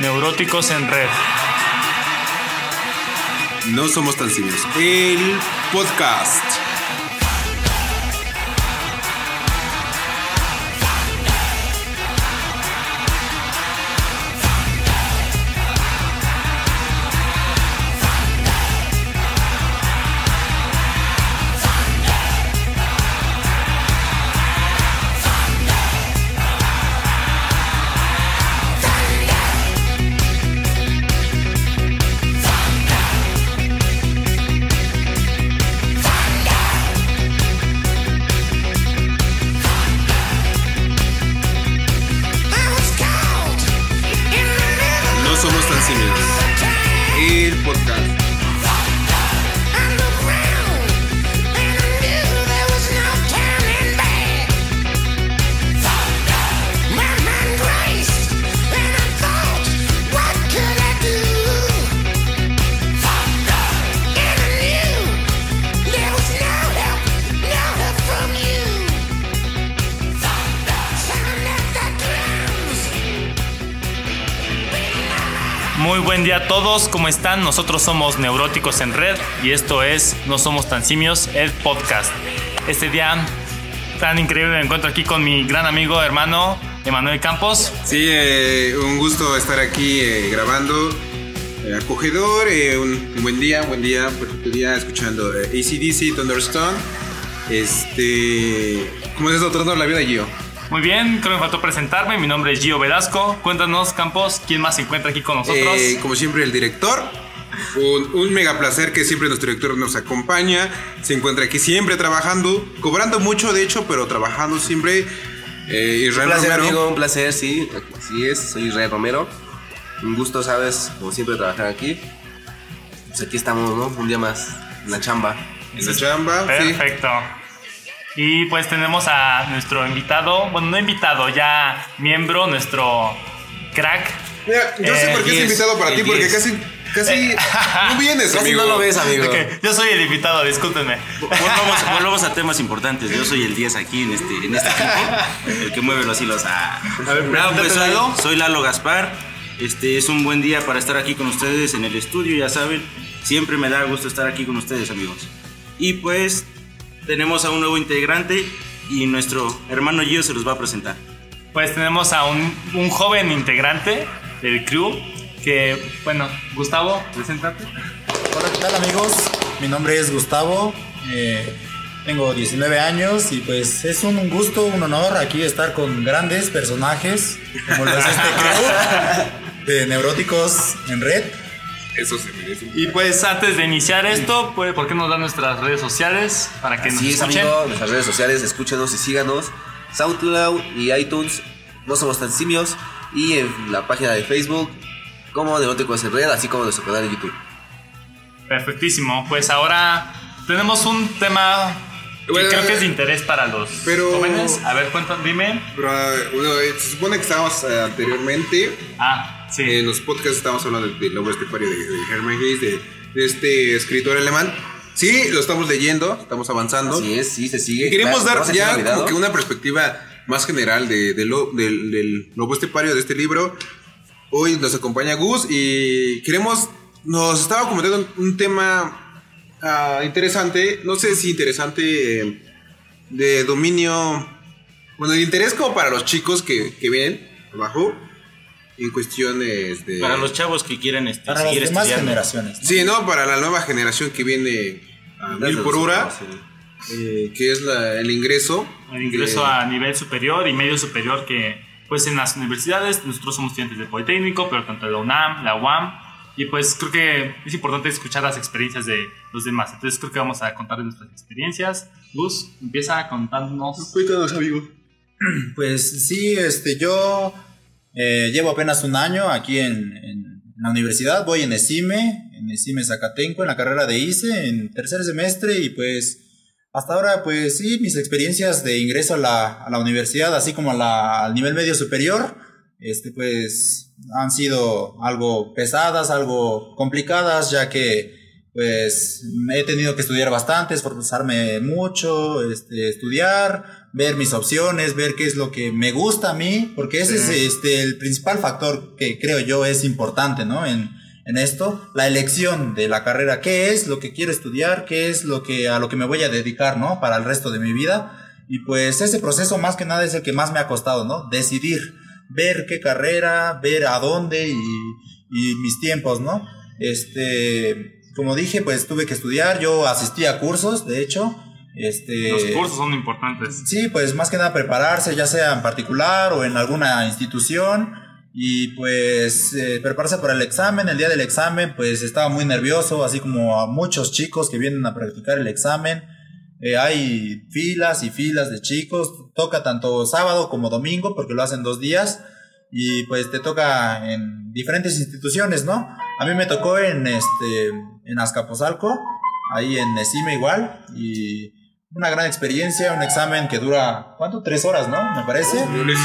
Neuróticos en red. No somos tan simios. El podcast. Buen día a todos, ¿cómo están? Nosotros somos Neuróticos en Red y esto es No Somos Tan Simios, el podcast. Este día tan increíble me encuentro aquí con mi gran amigo, hermano Emanuel Campos. Sí, eh, un gusto estar aquí eh, grabando. Eh, acogedor, un, un buen día, buen día, perfecto día, escuchando ACDC, Thunderstone. Este. ¿Cómo estás tratando la vida, Gio? Muy bien, creo que me faltó presentarme, mi nombre es Gio Velasco. Cuéntanos, Campos, ¿quién más se encuentra aquí con nosotros? Eh, como siempre, el director. Un, un mega placer que siempre nuestro director nos acompaña. Se encuentra aquí siempre trabajando, cobrando mucho, de hecho, pero trabajando siempre. Eh, Un Israel placer, Romero. amigo, un placer, sí. Así es, soy Israel Romero. Un gusto, sabes, como siempre, trabajar aquí. Pues aquí estamos, ¿no? Un día más en la chamba. En la chamba, sí. Y pues tenemos a nuestro invitado, bueno, no invitado, ya miembro, nuestro crack. Mira, yo sé Eh, por qué es invitado para ti, porque diez. casi, casi no vienes, Casi amigo. no lo ves, amigo. Ok, yo soy el invitado, discúlpenme. Volvamos, volvamos a temas importantes. Yo soy el 10 aquí en este, en este equipo, el que mueve los hilos a. A ver, No, pues soy, Lalo. soy Lalo Gaspar. Este es un buen día para estar aquí con ustedes en el estudio, ya saben. Siempre me da gusto estar aquí con ustedes, amigos. Y pues tenemos a un nuevo integrante y nuestro hermano Gio se los va a presentar. Pues tenemos a un, un joven integrante del crew que, bueno, Gustavo, preséntate. Hola, ¿qué tal amigos? Mi nombre es Gustavo, eh, tengo 19 años y pues es un gusto, un honor aquí estar con grandes personajes como los de este crew de Neuróticos en Red. Eso se merece. Y pues antes de iniciar esto, pues, ¿por qué nos dan nuestras redes sociales para que nos Así es, escuchen? amigo. Nuestras redes sociales, escúchenos y síganos. SoundCloud y iTunes, no somos tan simios. Y en la página de Facebook, como Neuróticos en Red, así como nuestro canal de YouTube. Perfectísimo. Pues ahora tenemos un tema que Bueno, creo que es de interés para los pero- jóvenes. A ver, cuéntame, dime. Pero, ah, bueno, eh, se supone que estábamos eh, anteriormente Ah, sí. en los podcasts estábamos hablando del lobo estepario de, de Hermann Hesse, de, de este escritor alemán. Sí, lo estamos leyendo, estamos avanzando. Es, sí, se sigue. Y queremos Claro, dar ya olvidado. como que una perspectiva más general de, de lo- del, del lobo estepario de este libro. Hoy nos acompaña Gus y queremos, nos estaba comentando un tema ah, interesante, no sé si interesante eh, de dominio, bueno, de interés como para los chicos que, que vienen abajo en cuestiones de... Para los chavos que quieren este, Para las seguir demás estudiando. generaciones. ¿no? Sí, ¿no? Para la nueva generación que viene a mil por hora, eh, que es la- el ingreso. El ingreso que- a nivel superior y medio superior que pues en las universidades nosotros somos estudiantes de Politécnico, pero tanto de la UNAM, la UAM y pues creo que es importante escuchar las experiencias de los demás. Entonces creo que vamos a contar nuestras experiencias. Gus, empieza contándonos. Cuéntanos, amigo. Pues sí, este, yo eh, llevo apenas un año aquí en, en la universidad, voy en ESIME, en ESIME Zacatenco, en la carrera de ICE, en tercer semestre y pues Hasta ahora, pues sí, mis experiencias de ingreso a la, a la universidad, así como a la- al nivel medio superior, este, pues han sido algo pesadas, algo complicadas, ya que pues he tenido que estudiar bastante, esforzarme mucho, este, estudiar, ver mis opciones, ver qué es lo que me gusta a mí, porque ese es este, el principal factor que creo yo es importante, ¿no? En, en esto, la elección de la carrera, qué es lo que quiero estudiar, qué es lo que a lo que me voy a dedicar, ¿no? Para el resto de mi vida. Y pues ese proceso más que nada es el que más me ha costado, ¿no? Decidir, ver qué carrera, ver a dónde y, y mis tiempos, ¿no? Este, como dije, pues tuve que estudiar, yo asistí a cursos, de hecho. Este, Los cursos son importantes. Sí, pues más que nada prepararse, ya sea en particular o en alguna institución. Y pues eh, prepararse para el examen. El día del examen, pues estaba muy nervioso, así como a muchos chicos que vienen a practicar el examen. Eh, hay filas y filas de chicos. Toca tanto sábado como domingo, porque lo hacen dos días. Y pues te toca en diferentes instituciones, ¿no? A mí me tocó en este en Azcapotzalco, ahí en Necime igual. Y una gran experiencia, un examen que dura, ¿cuánto? Tres horas, ¿no? Me parece.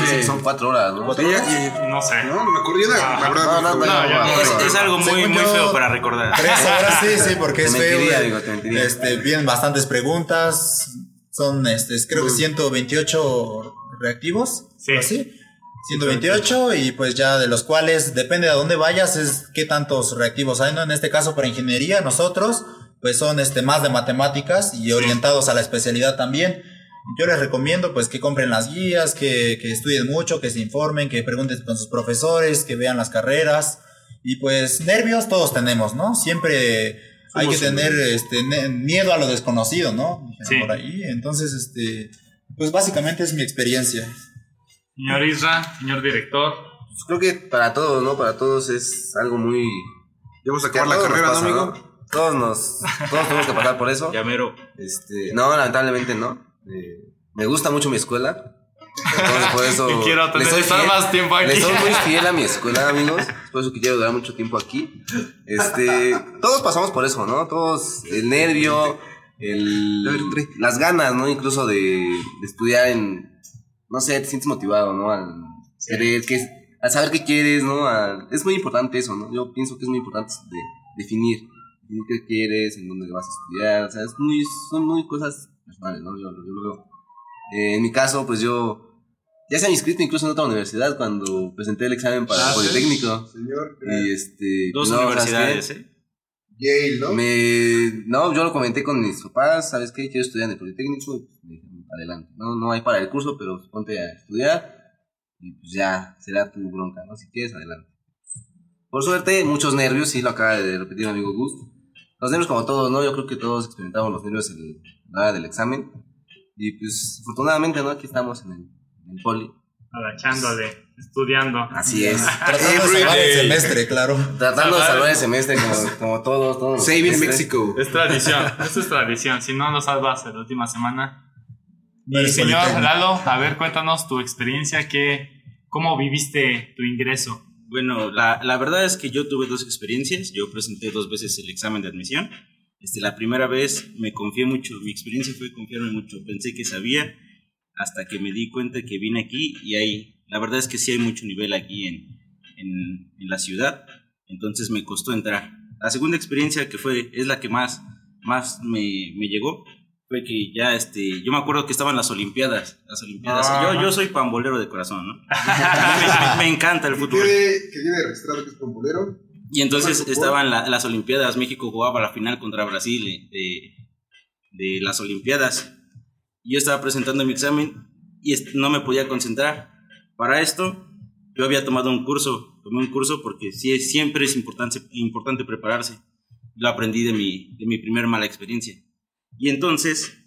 Sí, son cuatro horas, ¿no? Sí, y- No sé. no, no me acuerdo. Yo la, la verdad, No, no, no, no, es- no, Es, es algo muy, Según muy yo, feo para recordar. Tres horas, sí, sí, porque Te es feo. mentiría, te mentiría. Este, vienen bastantes preguntas. Son, este, creo que 128 reactivos. Sí. ¿o así? 128 y pues ya de los cuales depende de a dónde vayas es qué tantos reactivos hay, ¿no? En este caso para ingeniería nosotros pues son este más de matemáticas y orientados a la especialidad también. Yo les recomiendo pues que compren las guías, que, que estudien mucho, que se informen, que pregunten con sus profesores, que vean las carreras y pues nervios todos tenemos, ¿no? Siempre hay que tener este miedo a lo desconocido, ¿no? Sí. Por ahí, entonces este pues básicamente es mi experiencia. Señor Isra, señor director. Pues creo que para todos, ¿no? Para todos es algo muy... Ya vamos a acabar la carrera, ¿no, pasa, amigo? Todos nos... Todos tenemos que pasar por eso. Llamero. Este, no, lamentablemente no. Eh, me gusta mucho mi escuela. Entonces, por eso. Y quiero tener- soy estar fiel- más tiempo aquí. Le soy muy fiel a mi escuela, amigos. Por eso que quiero durar mucho tiempo aquí. Este, todos pasamos por eso, ¿no? Todos, el nervio, el, las ganas, ¿no? Incluso de, de estudiar en. No sé, te sientes motivado, ¿no? Al querer, que, al saber qué quieres, ¿no? Al- es muy importante eso, ¿no? Yo pienso que es muy importante de, definir qué quieres, en dónde vas a estudiar, o sea, es muy, son muy cosas personales, ¿no? Yo, yo lo veo. Eh, en mi caso, pues yo ya se había inscrito incluso en otra universidad cuando presenté el examen para Ah, el Politécnico. Señor. Y este. Dos no, ¿sabes universidades? ¿eh? Yale, ¿no? Me, no, yo lo comenté con mis papás, ¿sabes qué? Quiero estudiar en el Politécnico. pues, me dijeron, adelante. No, no hay para el curso, pero ponte a estudiar. Y pues ya, será tu bronca, ¿no? Si quieres, adelante. Por suerte, muchos nervios, sí, lo acaba de repetir mi amigo Gus. Los nervios como todos, ¿no? Yo creo que todos experimentamos los nervios en la hora del examen. Y pues, afortunadamente, ¿no? Aquí estamos en el, en el poli. Agachándole, estudiando. Así es. Tratando de salvar el semestre, claro. Tratando de salvar el semestre como, como todos, todos. Saving. Mexico. Es tradición, esto es tradición. Si no lo salvas en la última semana. Y señor. Lalo, a ver, cuéntanos tu experiencia, que, cómo viviste tu ingreso. Bueno, la, la verdad es que yo tuve dos experiencias. Yo presenté dos veces el examen de admisión. Este, la primera vez me confié mucho, mi experiencia fue confiarme mucho. Pensé que sabía hasta que me di cuenta que vine aquí y hay, la verdad es que sí hay mucho nivel aquí en, en, en la ciudad. Entonces me costó entrar. La segunda experiencia que fue, es la que más, más me, me llegó, fue que ya, este, yo me acuerdo que estaban las Olimpiadas. Las Olimpiadas. Ah. Yo, yo soy pambolero de corazón, ¿no? me, me- encanta el fútbol. que registrado que es pombolero. Y entonces estaban la- las Olimpiadas, México jugaba la final contra Brasil eh, de, de las Olimpiadas. Yo estaba presentando mi examen y no me podía concentrar. Para esto, yo había tomado un curso, tomé un curso porque sí, siempre es importante, importante prepararse. Lo aprendí de mi, de mi primer mala experiencia. Y entonces,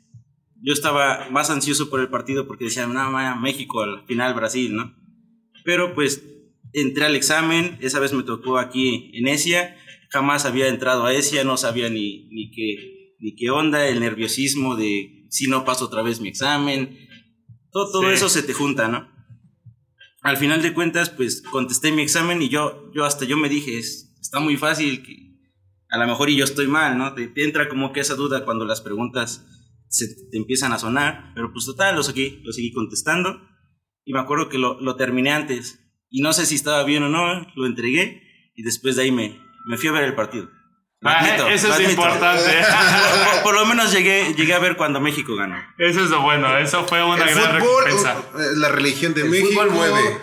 yo estaba más ansioso por el partido porque decía, no, ma, México, al final Brasil, ¿no? Pero pues entré al examen, esa vez me tocó aquí en ESIA, jamás había entrado a ESIA, no sabía ni, ni, qué, ni qué onda, el nerviosismo de si no paso otra vez mi examen, todo, todo Sí. eso se te junta, ¿no? Al final de cuentas, pues contesté mi examen y yo, yo hasta yo me dije, es- está muy fácil, que a lo mejor y yo estoy mal, ¿no? Te, te entra como que esa duda cuando las preguntas se te empiezan a sonar, pero pues total, lo seguí, lo seguí contestando y me acuerdo que lo, lo terminé antes y no sé si estaba bien o no, lo entregué y después de ahí me, me fui a ver el partido. Ah, admito, eso es importante. Por, por- lo menos llegué, llegué a ver cuando México ganó. Eso es lo bueno, eso fue una El gran fútbol, recompensa. eh, la religión de El México, mueve.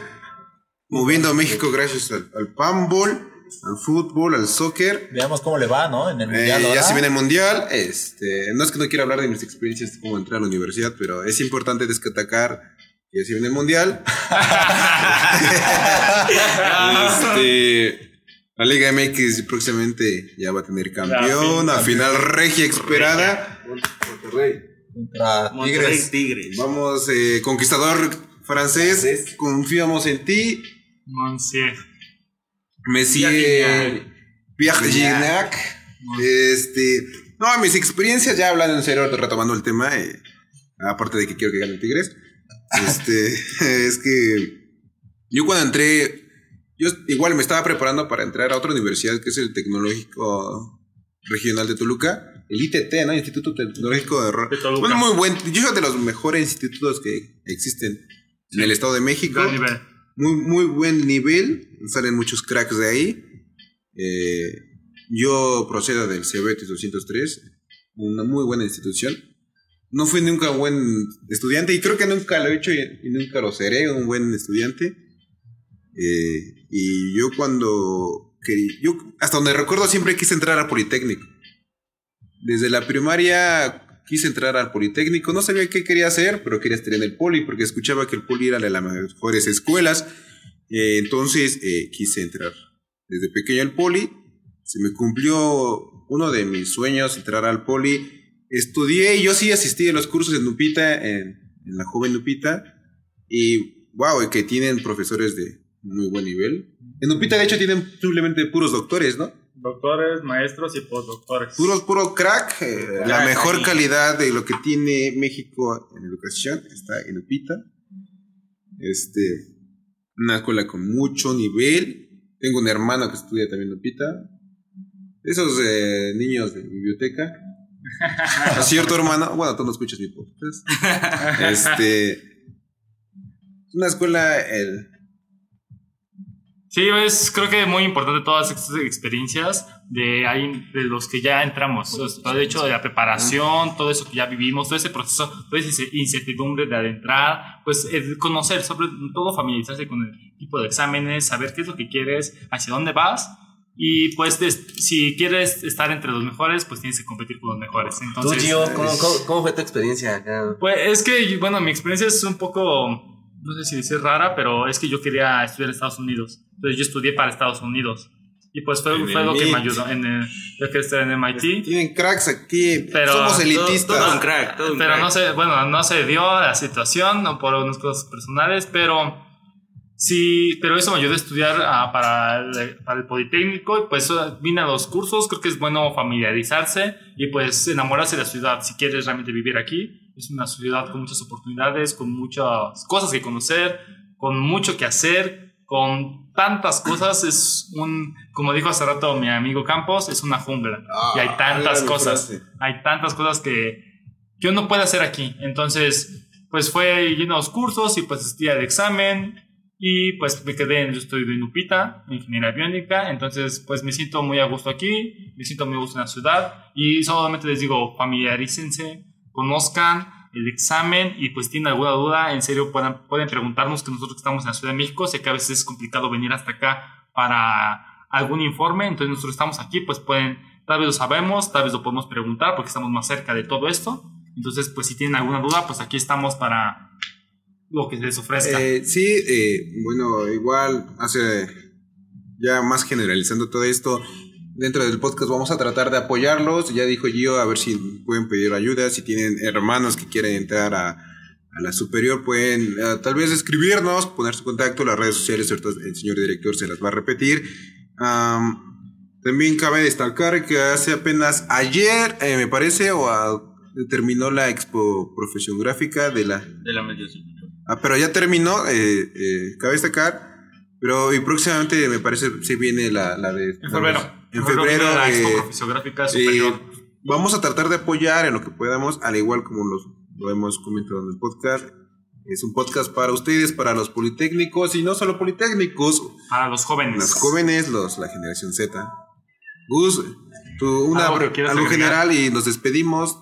moviendo a México gracias al, al panball, al fútbol, al soccer. Veamos cómo le va, ¿no? En el Eh, mundial. ya se viene el mundial. Este, no es que no quiera hablar de mis experiencias como entré a la universidad, pero es importante destacar que ya se viene el mundial. este, la Liga MX próximamente ya va a tener campeón, a final regia esperada. Monterrey. Contra Tigres. Tigres. Vamos, eh, conquistador francés, Francés. confiamos en ti. Monsieur. Messi, Gignac. Este, no, mis experiencias, ya hablando en serio, retomando el tema, eh, aparte de que quiero que gane Tigres, este, es que yo cuando entré, yo igual me estaba preparando para entrar a otra universidad que es el Tecnológico Regional de Toluca, el ITT, ¿no? Instituto Tecnológico de, De Toluca. Bueno, muy buen, yo soy de los mejores institutos que existen en el Estado de México Gran nivel. Muy, muy buen nivel. Salen muchos cracks de ahí. Eh, yo procedo del Cebetis 203, una muy buena institución. No fui nunca un buen estudiante y creo que nunca lo he hecho y, nunca lo seré un buen estudiante. Eh, y yo cuando quería, yo hasta donde recuerdo siempre quise entrar al Politécnico. Desde la primaria quise entrar al Politécnico, no sabía qué quería hacer, pero quería estar en el Poli porque escuchaba que el Poli era de las mejores escuelas. Eh, entonces eh, quise entrar. Desde pequeño al Poli, se me cumplió uno de mis sueños, entrar al Poli. Estudié, yo sí asistí a los cursos en Nupita, en, en la joven Nupita, y wow, que tienen profesores de muy buen nivel. En Nupita, de hecho, tienen simplemente puros doctores, ¿no? Doctores, maestros y postdoctores. Puros, puro crack. eh, la mejor ahí. calidad de lo que tiene México en educación está en Upita. Este, una escuela con mucho nivel. Tengo un hermano que estudia también en Upita. Esos eh, niños de biblioteca. A cierto hermano, bueno, tú no escuchas mi podcast. Este, una escuela, el, Sí, es creo que muy importante todas estas experiencias de ahí, de los que ya entramos. O sea, todo el hecho de la preparación, todo eso que ya vivimos, todo ese proceso, toda esa incertidumbre de adentrar, pues conocer, sobre todo familiarizarse con el tipo de exámenes, saber qué es lo que quieres, hacia dónde vas. Y pues si quieres estar entre los mejores, pues tienes que competir con los mejores. Tú, Entonces, Gio, ¿cómo, cómo, cómo fue tu experiencia acá? pues es que, bueno, mi experiencia es un poco, no sé si decir rara, pero es que yo quería estudiar en Estados Unidos. Entonces yo estudié para Estados Unidos. Y pues fue, fue lo que me ayudó. En el, yo quería estar en MIT. tienen cracks aquí. Pero somos elitistas. Todo un crack, todo un Pero crack. no se, bueno, no se dio la situación, no por unas cosas personales, pero sí, pero eso me ayudó a estudiar ah, para, el, para el Politécnico. Y pues ah, vine a los cursos, creo que es bueno familiarizarse y pues enamorarse de la ciudad. Si quieres realmente vivir aquí, es una ciudad con muchas oportunidades, con muchas cosas que conocer, con mucho que hacer, con tantas cosas. Es un, como dijo hace rato mi amigo Campos, es una jungla. y hay Ah, tantas cosas hay tantas cosas que, que uno puede hacer aquí. Entonces, pues fue yendo a los cursos y pues al examen y pues me quedé en, yo estoy en Upita, ingeniería biónica, entonces pues me siento muy a gusto aquí, me siento muy a gusto en la ciudad y solamente les digo, familiarícense, conozcan el examen y pues tienen alguna duda, en serio pueden, pueden preguntarnos que nosotros estamos en la Ciudad de México, sé que a veces es complicado venir hasta acá para algún informe, entonces nosotros estamos aquí, pues pueden, tal vez lo sabemos, tal vez lo podemos preguntar porque estamos más cerca de todo esto, entonces pues si tienen alguna duda, pues aquí estamos para lo que les ofrezca. Eh, sí, eh, bueno, igual hace ya más generalizando todo esto, dentro del podcast vamos a tratar de apoyarlos. Ya dijo Gio, a ver si pueden pedir ayuda, si tienen hermanos que quieren entrar a, a la superior, pueden eh, tal vez escribirnos, poner su contacto, las redes sociales, ahorita el señor director se las va a repetir. Am, también cabe destacar que hace apenas ayer, eh, me parece, o a- terminó la expo profesión gráfica de la De la media superior. Ah, pero ya terminó, eh, eh, cabe destacar. Pero y próximamente me parece si viene la, la de. en febrero. En febrero. la vamos a tratar de apoyar en lo que podamos, al igual como los, lo hemos comentado en el podcast. Es un podcast para ustedes, para los politécnicos y no solo politécnicos, Para los jóvenes. los jóvenes, los, la generación Z. Gus, tú, una, ¿Algo que quieras algo general y nos despedimos.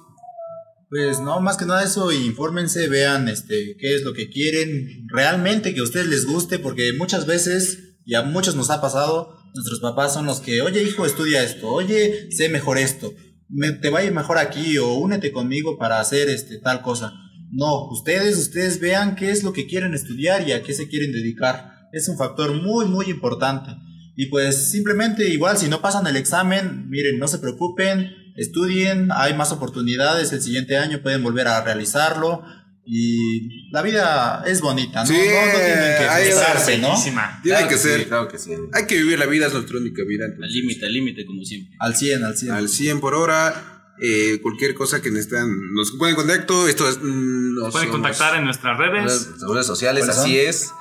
Pues no, más que nada eso, infórmense, vean este, qué es lo que quieren realmente que a ustedes les guste, porque muchas veces, y a muchos nos ha pasado, nuestros papás son los que, oye hijo, estudia esto, oye, sé mejor esto, me- te va mejor aquí o únete conmigo para hacer este, tal cosa. No, ustedes, ustedes vean qué es lo que quieren estudiar y a qué se quieren dedicar. Es un factor muy, muy importante. Y pues simplemente igual si no pasan el examen, miren, no se preocupen, estudien, hay más oportunidades el siguiente año, pueden volver a realizarlo y la vida es bonita, ¿no? Sí, no, no tienen que frustrarse, ¿no? Bellísima. Tiene Claro que ser. claro que sí. Hay que vivir la vida, es nuestra única vida. Al límite, al límite, como siempre. Al 100, al 100. al 100 por hora. eh, cualquier cosa que necesitan, nos ponen en contacto. Esto es. mm, no Pueden somos- contactar en nuestras redes. Redes, redes sociales, ¿Cuáles así son? es.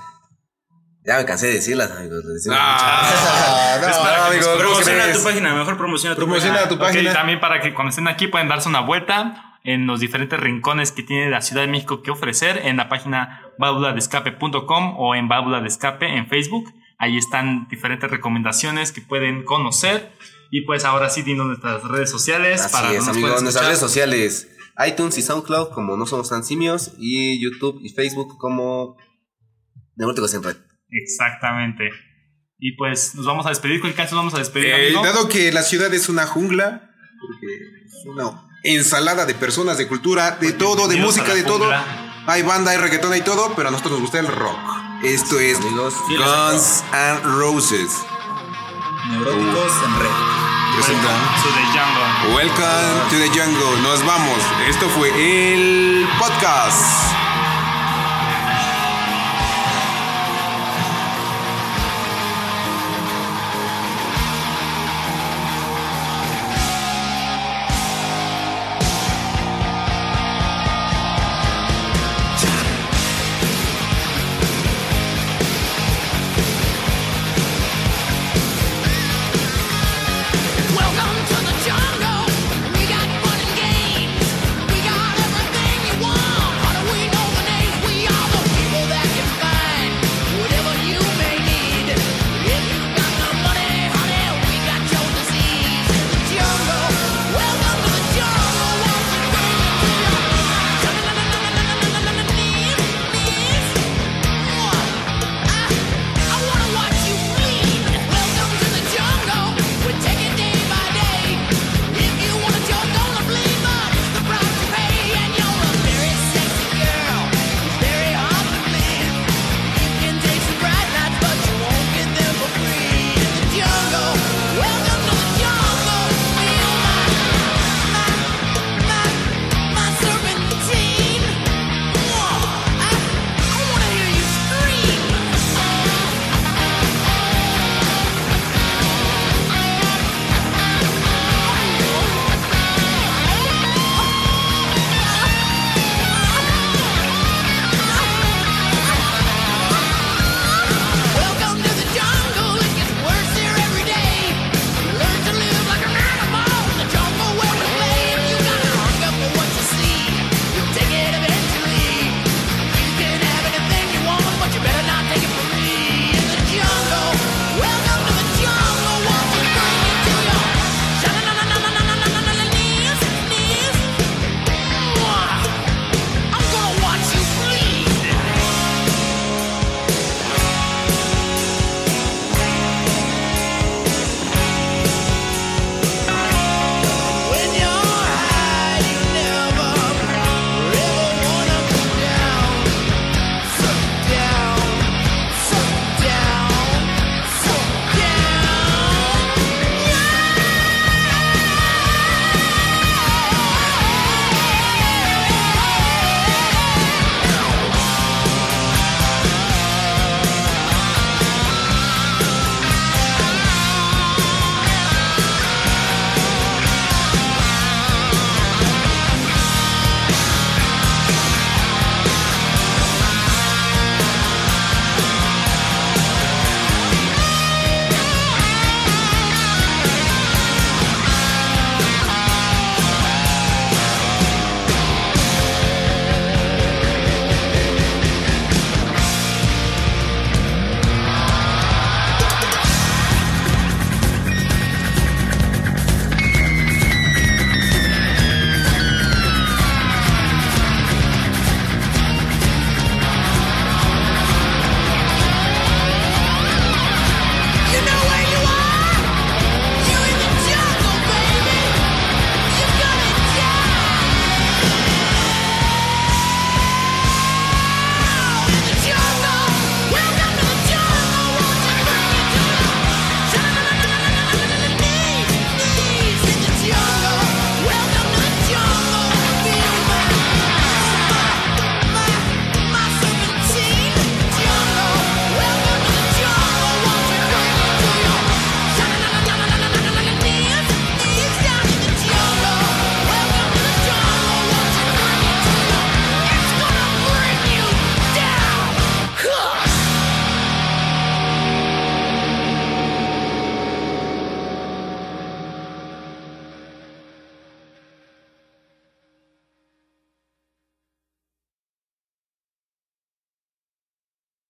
Ya me cansé de decirlas, amigos. les decimos Ah, no, Es para que amigos, nos ¿cómo Promociona tu página, mejor promociona tu Promociona página. tu página. también para que cuando estén aquí pueden darse una vuelta en los diferentes rincones que tiene la Ciudad de México que ofrecer en la página válvuladescape.com o en válvula de escape en Facebook. Ahí están diferentes recomendaciones que pueden conocer. Y pues ahora sí, dinos nuestras redes sociales Así para es, nos amigos. Nuestras redes sociales: iTunes y SoundCloud, como No Somos Tan Simios, y YouTube y Facebook, como Neuróticos en Red. Exactamente. Y pues nos vamos a despedir. ¿Con qué canción nos vamos a despedir? Eh, dado que la ciudad es una jungla, porque es una ensalada de personas, de cultura, de todo, de música, de todo. Hay banda, hay reggaetón, hay todo, pero a nosotros nos gusta el rock. Esto es Amigos, Guns and Roses. Neuróticos en red. Presenta. To the jungle. Welcome to the jungle. Nos vamos. Esto fue el podcast.